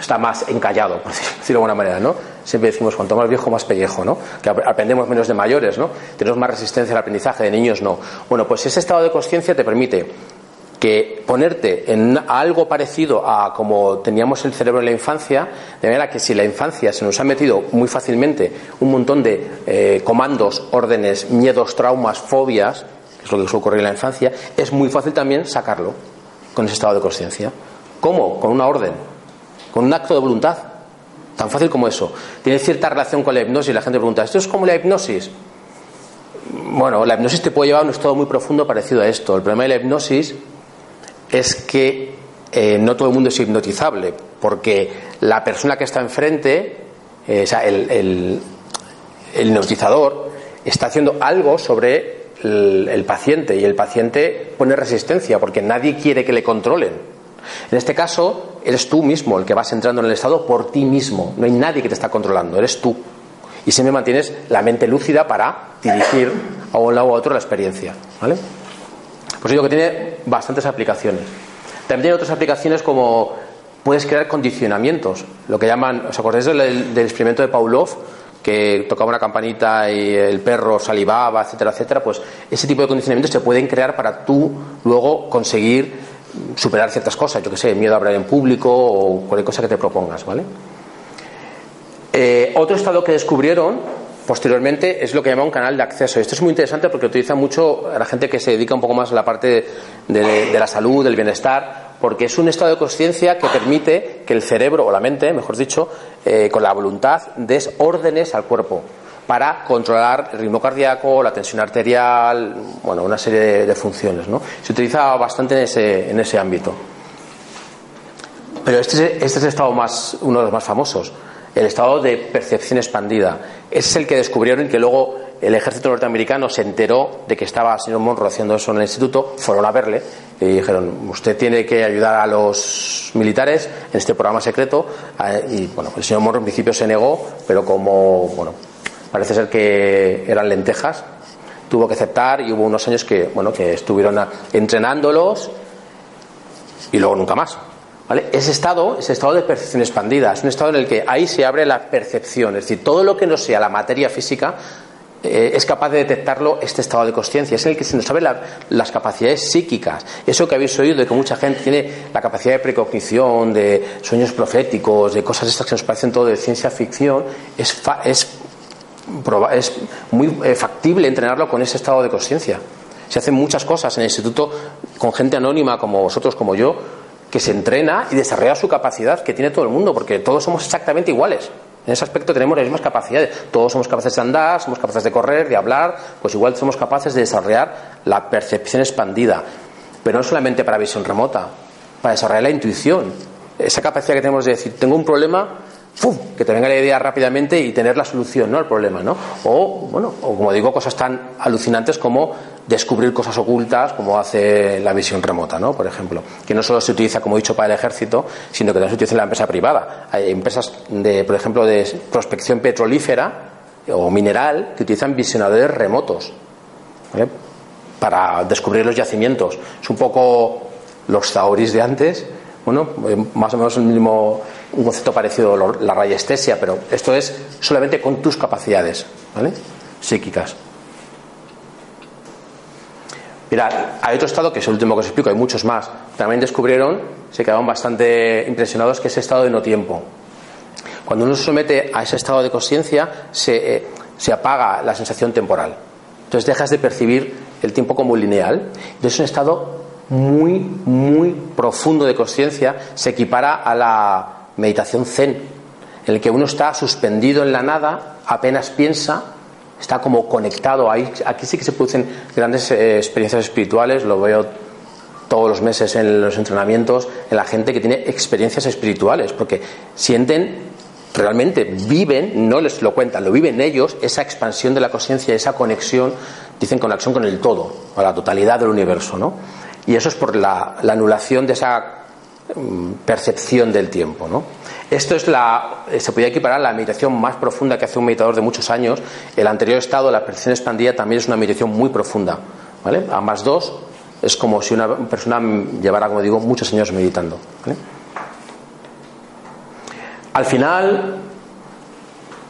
está más encallado, por decirlo de alguna manera, ¿no? Siempre decimos, cuanto más viejo, más pellejo, ¿no? Que aprendemos menos de mayores, ¿no? Tenemos más resistencia al aprendizaje, de niños no. Bueno, pues ese estado de conciencia te permite que ponerte en algo parecido a como teníamos el cerebro en la infancia, de manera que si la infancia se nos ha metido muy fácilmente un montón de eh, comandos, órdenes, miedos, traumas, fobias, que es lo que suele ocurrir en la infancia, es muy fácil también sacarlo con ese estado de conciencia. ¿Cómo? Con una orden con un acto de voluntad. Tan fácil como eso. Tiene cierta relación con la hipnosis. La gente pregunta, ¿esto es como la hipnosis? Bueno, la hipnosis te puede llevar a un estado muy profundo parecido a esto. El problema de la hipnosis es que eh, no todo el mundo es hipnotizable, porque la persona que está enfrente, eh, o sea, el, el, hipnotizador, está haciendo algo sobre el paciente y el paciente pone resistencia porque nadie quiere que le controlen. En este caso, eres tú mismo el que vas entrando en el estado por ti mismo. No hay nadie que te está controlando, eres tú. Y siempre mantienes la mente lúcida para dirigir a un lado u otro la experiencia. ¿Vale? Pues digo que tiene bastantes aplicaciones. También tiene otras aplicaciones como puedes crear condicionamientos, lo que llaman, ¿os acordáis del, experimento de Pavlov? que tocaba una campanita y el perro salivaba, etcétera, etcétera, pues ese tipo de condicionamientos se pueden crear para tú luego conseguir superar ciertas cosas, yo que sé, miedo a hablar en público o cualquier cosa que te propongas, ¿vale? Eh, otro estado que descubrieron posteriormente es lo que llama un canal de acceso. Esto es muy interesante porque utiliza mucho a la gente que se dedica un poco más a la parte de, la salud, del bienestar, porque es un estado de conciencia que permite que el cerebro o la mente, mejor dicho, eh, con la voluntad, des órdenes al cuerpo para controlar el ritmo cardíaco, la tensión arterial, bueno, una serie de, funciones. ¿no? Se utiliza bastante en ese, en ese ámbito. Pero este, este es el estado más, uno de los más famosos, el estado de percepción expandida. Es el que descubrieron que luego el ejército norteamericano se enteró de que estaba el señor Monroe haciendo eso en el instituto, fueron a verle y dijeron, usted tiene que ayudar a los militares en este programa secreto. Y bueno, el señor Monroe en principio se negó, pero como, bueno, parece ser que eran lentejas, tuvo que aceptar y hubo unos años que, bueno, que estuvieron entrenándolos y luego nunca más. ¿Vale? Ese estado, ese estado de percepción expandida, es un estado en el que ahí se abre la percepción, es decir, todo lo que no sea la materia física eh, es capaz de detectarlo este estado de conciencia, es en el que se nos abre las capacidades psíquicas. Eso que habéis oído de que mucha gente tiene la capacidad de precognición, de sueños proféticos, de cosas estas que nos parecen todo de ciencia ficción, es, es, es muy eh, factible entrenarlo con ese estado de conciencia. Se hacen muchas cosas en el instituto con gente anónima como vosotros, como yo, que se entrena y desarrolla su capacidad que tiene todo el mundo, porque todos somos exactamente iguales. En ese aspecto tenemos las mismas capacidades. Todos somos capaces de andar, somos capaces de correr, de hablar, pues igual somos capaces de desarrollar la percepción expandida. Pero no solamente para visión remota, para desarrollar la intuición. Esa capacidad que tenemos de decir, tengo un problema, que te venga la idea rápidamente y tener la solución ¿no? al problema. ¿no? O, bueno, o como digo, cosas tan alucinantes como descubrir cosas ocultas, como hace la visión remota, ¿no? por ejemplo. Que no solo se utiliza, como he dicho, para el ejército, sino que también se utiliza en la empresa privada. Hay empresas, de, por ejemplo, de prospección petrolífera o mineral que utilizan visionadores remotos para descubrir los yacimientos. Es un poco los zaoris de antes, bueno, más o menos el mismo un concepto parecido a la rayestesia, pero esto es solamente con tus capacidades ¿vale? psíquicas. Mirad, hay otro estado que es el último que os explico, hay muchos más. También descubrieron, se quedaron bastante impresionados, que es el estado de no tiempo. Cuando uno se somete a ese estado de conciencia, se, eh, se apaga la sensación temporal. Entonces dejas de percibir el tiempo como lineal. Entonces es un estado muy, muy profundo de conciencia, se equipara a la meditación zen, en el que uno está suspendido en la nada, apenas piensa, está como conectado. Ahí, aquí sí que se producen grandes eh, experiencias espirituales, lo veo todos los meses en los entrenamientos, en la gente que tiene experiencias espirituales, porque sienten realmente, viven, no les lo cuentan, lo viven ellos, esa expansión de la conciencia, esa conexión, dicen conexión con el todo, con la totalidad del universo, ¿no? Y eso es por la anulación de esa percepción del tiempo. ¿no? Esto es la, eh, se podría equiparar a la meditación más profunda que hace un meditador de muchos años. El anterior estado, la percepción expandida, también es una meditación muy profunda. ¿vale? Ambas dos es como si una persona llevara, como digo, muchos años meditando. Al final,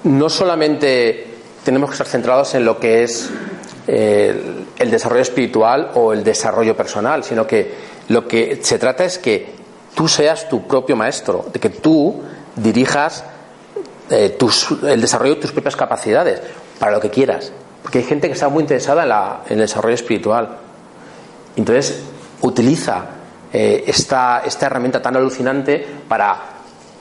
no solamente tenemos que estar centrados en lo que es eh, el desarrollo espiritual o el desarrollo personal, sino que lo que se trata es que tú seas tu propio maestro, de que tú dirijas eh, el desarrollo de tus propias capacidades para lo que quieras. Porque hay gente que está muy interesada en, el desarrollo espiritual. Entonces, utiliza eh, esta, esta herramienta tan alucinante para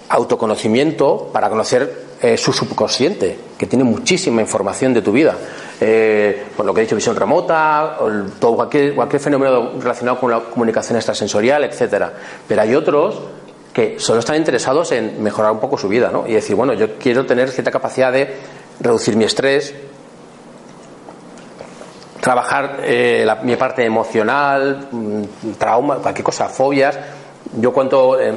autoconocimiento, para conocer eh, su subconsciente, que tiene muchísima información de tu vida. Eh, por lo que he dicho, visión remota, todo, cualquier, fenómeno relacionado con la comunicación extrasensorial, etcétera. Pero hay otros que solo están interesados en mejorar un poco su vida, ¿no? Y decir, bueno, yo quiero tener cierta capacidad de reducir mi estrés, trabajar eh, mi parte emocional, mm, trauma, cualquier cosa, fobias. Yo cuento, eh,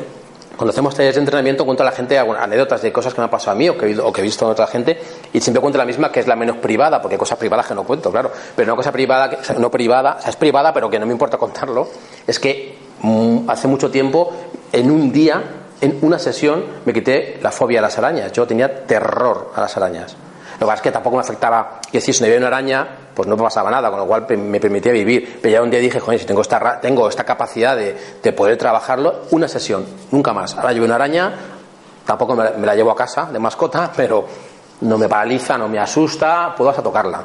cuando hacemos talleres de entrenamiento cuento a la gente anécdotas de cosas que me han pasado a mí o que, he visto en otra gente y siempre cuento la misma que es la menos privada, porque hay cosas privadas que no cuento, claro, pero una cosa privada, no privada, o sea, es privada pero que no me importa contarlo, es que mm, hace mucho tiempo, en un día, en una sesión, me quité la fobia a las arañas. Yo tenía terror a las arañas. Lo que pasa es que tampoco me afectaba, que si se me veía una araña, pues no pasaba nada, con lo cual me permitía vivir. Pero ya un día dije, joder, si tengo esta, tengo esta capacidad de, de poder trabajarlo, una sesión, nunca más. Ahora llevo una araña, tampoco me, la llevo a casa de mascota, pero no me paraliza, no me asusta, puedo hasta tocarla.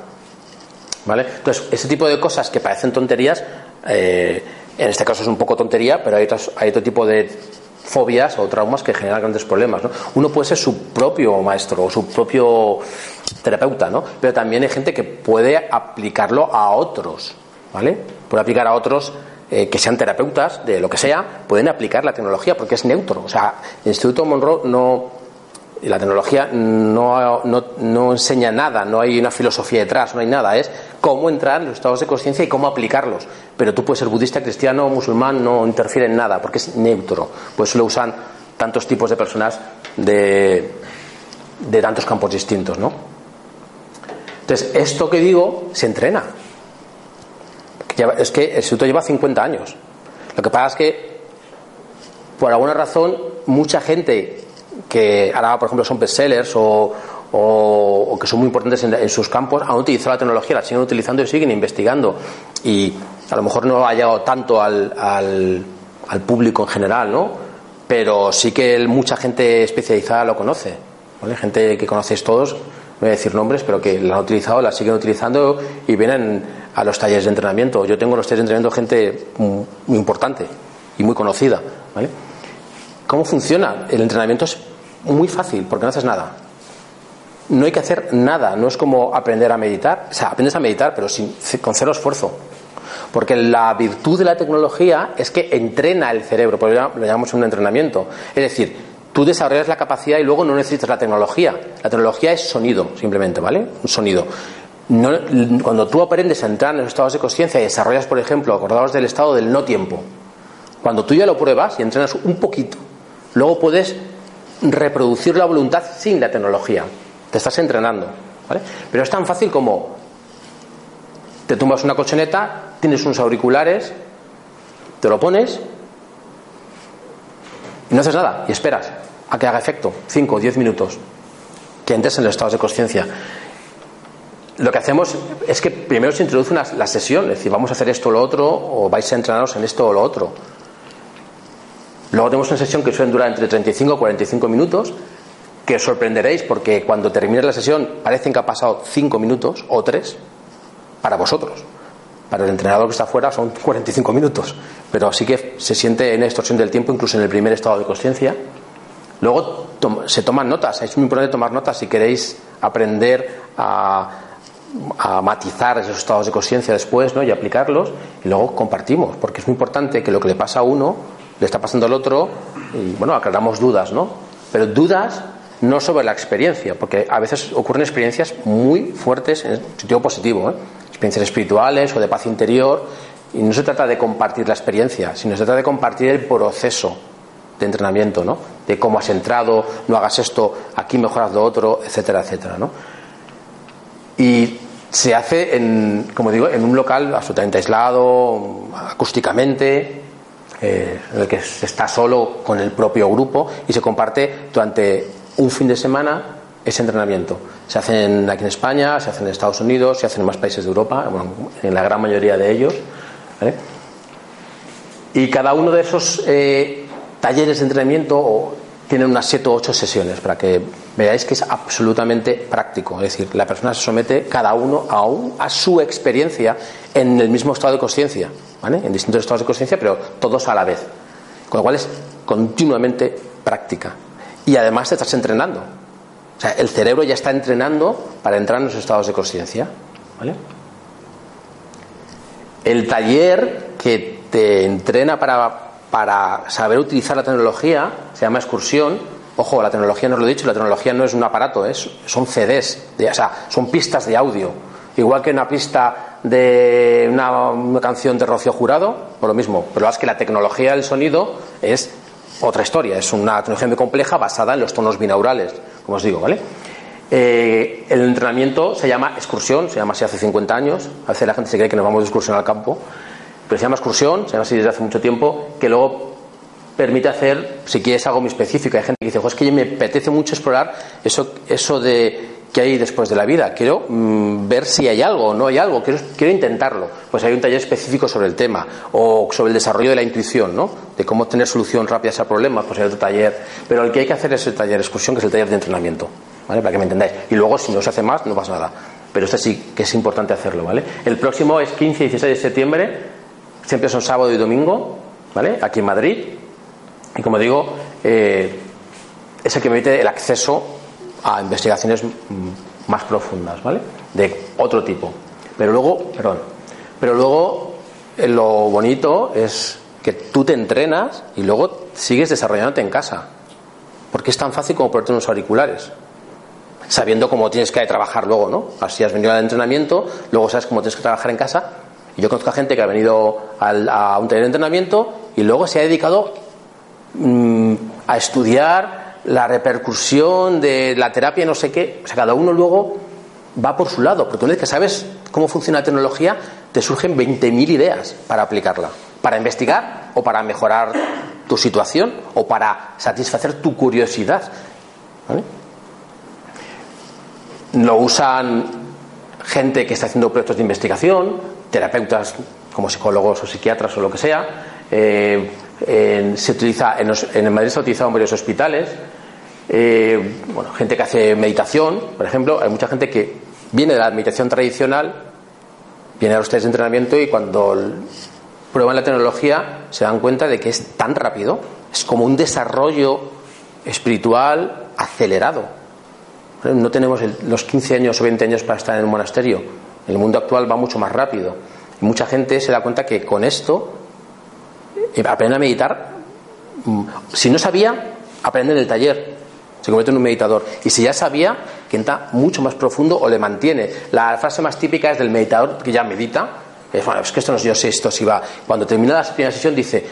¿Vale? Entonces, ese tipo de cosas que parecen tonterías, eh, en este caso es un poco tontería, pero hay, hay otro tipo de fobias o traumas que generan grandes problemas. ¿no? Uno puede ser su propio maestro o su propio terapeuta, ¿no? pero también hay gente que puede aplicarlo a otros. ¿vale? Puede aplicar a otros eh, que sean terapeutas de lo que sea, pueden aplicar la tecnología porque es neutro. O sea, el Instituto Monroe no, la tecnología no, no, no, enseña nada, no hay una filosofía detrás, no hay nada, es cómo entrar en los estados de conciencia y cómo aplicarlos. Pero tú puedes ser budista, cristiano, musulmán, no interfiere en nada, porque es neutro. Por eso lo usan tantos tipos de personas de, de tantos campos distintos, ¿no? Entonces, esto que digo se entrena. Es que el instituto lleva 50 años. Lo que pasa es que, por alguna razón, mucha gente que ahora, por ejemplo, son bestsellers o, o, que son muy importantes en, sus campos, han utilizado la tecnología, la siguen utilizando y siguen investigando. Y a lo mejor no ha llegado tanto al, al, al público en general, ¿no? Pero sí que mucha gente especializada lo conoce. ¿vale? Gente que conocéis todos, voy a decir nombres, pero que la han utilizado, la siguen utilizando y vienen a los talleres de entrenamiento. Yo tengo en los talleres de entrenamiento gente muy importante y muy conocida. ¿Cómo funciona? El entrenamiento es muy fácil porque no haces nada. No hay que hacer nada, no es como aprender a meditar. O sea, aprendes a meditar, pero sin, con cero esfuerzo. Porque la virtud de la tecnología es que entrena el cerebro, por eso lo llamamos un entrenamiento. Es decir, tú desarrollas la capacidad y luego no necesitas la tecnología. La tecnología es sonido, simplemente, ¿vale? Un sonido. cuando tú aprendes a entrar en los estados de conciencia y desarrollas, por ejemplo, acordados del estado del no tiempo, cuando tú ya lo pruebas y entrenas un poquito, Luego puedes reproducir la voluntad sin la tecnología. Te estás entrenando. ¿vale? Pero es tan fácil como te tumbas una colchoneta, tienes unos auriculares, te lo pones y no haces nada y esperas a que haga efecto. 5 o 10 minutos. Que entres en los estados de conciencia. Lo que hacemos es que primero se introduce una, la sesión, es decir, vamos a hacer esto o lo otro, o vais a entrenaros en esto o lo otro. Luego tenemos una sesión que suele durar entre 35 y 45 minutos, que os sorprenderéis porque cuando termine la sesión parecen que ha pasado 5 minutos o 3 para vosotros. Para el entrenador que está afuera son 45 minutos, pero sí que se siente en extorsión del tiempo, incluso en el primer estado de conciencia. Luego se toman notas, es muy importante tomar notas si queréis aprender a, matizar esos estados de conciencia después ¿no? y aplicarlos, y luego compartimos, porque es muy importante que lo que le pasa a uno le está pasando al otro y bueno, aclaramos dudas, ¿no? Pero dudas no sobre la experiencia, porque a veces ocurren experiencias muy fuertes en sentido positivo, ¿eh? experiencias espirituales o de paz interior, y no se trata de compartir la experiencia, sino se trata de compartir el proceso de entrenamiento, ¿no? De cómo has entrado, no hagas esto, aquí mejoras lo otro, etcétera, etcétera, ¿no? Y se hace en, como digo, en un local absolutamente aislado, acústicamente, eh, en el que se está solo con el propio grupo y se comparte durante un fin de semana ese entrenamiento. Se hacen aquí en España, se hacen en Estados Unidos, se hacen en más países de Europa, en la gran mayoría de ellos. Y cada uno de esos eh, talleres de entrenamiento tiene unas 7 o 8 sesiones para que veáis que es absolutamente práctico. Es decir, la persona se somete cada uno a, a su experiencia en el mismo estado de conciencia, ¿vale? en distintos estados de conciencia, pero todos a la vez. Con lo cual es continuamente práctica. Y además te estás entrenando. O sea, el cerebro ya está entrenando para entrar en los estados de conciencia. ¿vale? El taller que te entrena para para saber utilizar la tecnología, se llama excursión. Ojo, la tecnología no lo he dicho, la tecnología no es un aparato, es, son CDs, o sea, son pistas de audio. Igual que una pista de una, canción de Rocío Jurado, por lo mismo. Pero es que la tecnología del sonido es otra historia, es una tecnología muy compleja basada en los tonos binaurales, como os digo, ¿vale? Eh, el entrenamiento se llama excursión, se llama así hace 50 años. A veces la gente se cree que nos vamos de excursión al campo pero se llama excursión, se llama así desde hace mucho tiempo, que luego permite hacer, si quieres, algo muy específico. Hay gente que dice, es que me apetece mucho explorar eso, eso de que hay después de la vida. Quiero mm, ver si hay algo o no hay algo. Quiero, quiero intentarlo. Pues hay un taller específico sobre el tema o sobre el desarrollo de la intuición, ¿no? De cómo tener solución rápida a ese problema, pues hay otro taller. Pero el que hay que hacer es el taller de excursión, que es el taller de entrenamiento, ¿vale? Para que me entendáis. Y luego, si no se hace más, no pasa nada. Pero este sí que es importante hacerlo, ¿vale? El próximo es 15 y 16 de septiembre Siempre son sábado y domingo, ¿vale? Aquí en Madrid. Y como digo, eh, es el que permite el acceso a investigaciones mm, más profundas, ¿vale? De otro tipo. Pero luego, perdón, pero luego eh, lo bonito es que tú te entrenas y luego sigues desarrollándote en casa. Porque es tan fácil como ponerte unos auriculares. Sabiendo cómo tienes que trabajar luego, ¿no? Así has venido al entrenamiento, luego sabes cómo tienes que trabajar en casa. Yo conozco a gente que ha venido a un taller de entrenamiento y luego se ha dedicado mm, a estudiar la repercusión de la terapia, no sé qué. O sea, cada uno luego va por su lado, porque una vez que sabes cómo funciona la tecnología, te surgen 20.000 ideas para aplicarla, para investigar o para mejorar tu situación o para satisfacer tu curiosidad. Lo usan gente que está haciendo proyectos de investigación, terapeutas como psicólogos o psiquiatras o lo que sea. Eh, se utiliza en, en Madrid se ha utilizado en varios hospitales. Eh, bueno, gente que hace meditación, por ejemplo, hay mucha gente que viene de la meditación tradicional, viene a los test de entrenamiento y cuando prueban la tecnología se dan cuenta de que es tan rápido, es como un desarrollo espiritual acelerado. No tenemos los 15 años o 20 años para estar en un monasterio. El mundo actual va mucho más rápido. Y mucha gente se da cuenta que con esto eh, aprende a meditar. Mm, si no sabía, aprende en el taller se convierte en un meditador. Y si ya sabía, que entra mucho más profundo o le mantiene. La frase más típica es del meditador que ya medita. Es, bueno, es que esto no yo sé esto si va. Cuando termina la primera sesión dice,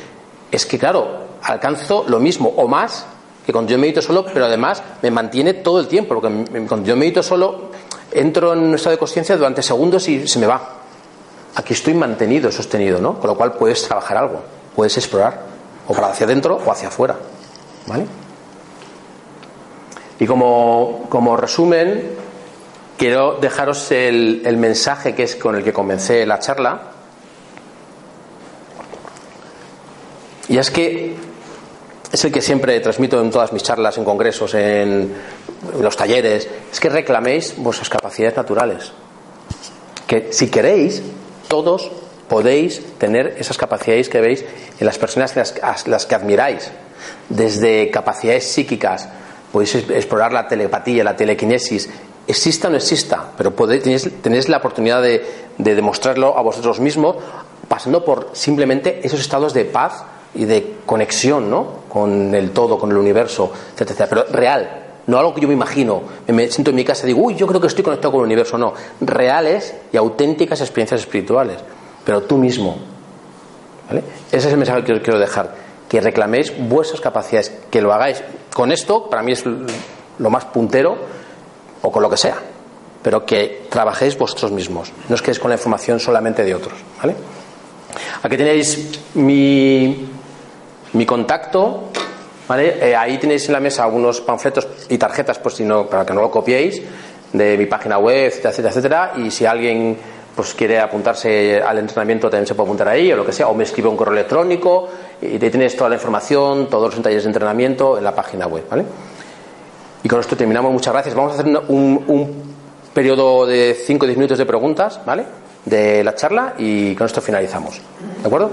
es que claro, alcanzo lo mismo o más que cuando yo medito solo, pero además me mantiene todo el tiempo, porque cuando yo medito solo entro en un estado de conciencia durante segundos y se me va. Aquí estoy mantenido, sostenido, ¿no? Con lo cual puedes trabajar algo, puedes explorar, o para hacia adentro o hacia afuera. ¿Vale? Y como, como resumen, quiero dejaros el, el mensaje que es con el que comencé la charla. Y es que es el que siempre transmito en todas mis charlas, en congresos, en, los talleres, es que reclaméis vuestras capacidades naturales. Que si queréis, todos podéis tener esas capacidades que veis en las personas las, que admiráis, desde capacidades psíquicas, podéis explorar la telepatía, la telequinesis, exista o no exista, pero podéis, tenéis, la oportunidad de, demostrarlo a vosotros mismos pasando por simplemente esos estados de paz y de conexión ¿no? con el todo, con el universo, etcétera, Pero real, no algo que yo me imagino, me siento en mi casa y digo, uy, yo creo que estoy conectado con el universo, no. Reales y auténticas experiencias espirituales, pero tú mismo. ¿vale? Ese es el mensaje que os quiero dejar que reclaméis vuestras capacidades, que lo hagáis con esto, para mí es lo más puntero, o con lo que sea, pero que trabajéis vosotros mismos, no os quedéis con la información solamente de otros. ¿vale? Aquí tenéis mi, mi contacto, ¿vale? Eh, ahí tenéis en la mesa algunos panfletos y tarjetas, pues si no, para que no lo copiéis, de mi página web, etcétera, etcétera, y si alguien pues quiere apuntarse al entrenamiento también se puede apuntar ahí o lo que sea, o me escribe un correo electrónico y te tienes toda la información, todos los talleres de entrenamiento en la página web, ¿vale? Y con esto terminamos, muchas gracias. Vamos a hacer un, un periodo de 5 o 10 minutos de preguntas, ¿vale? De la charla y con esto finalizamos. ¿De acuerdo?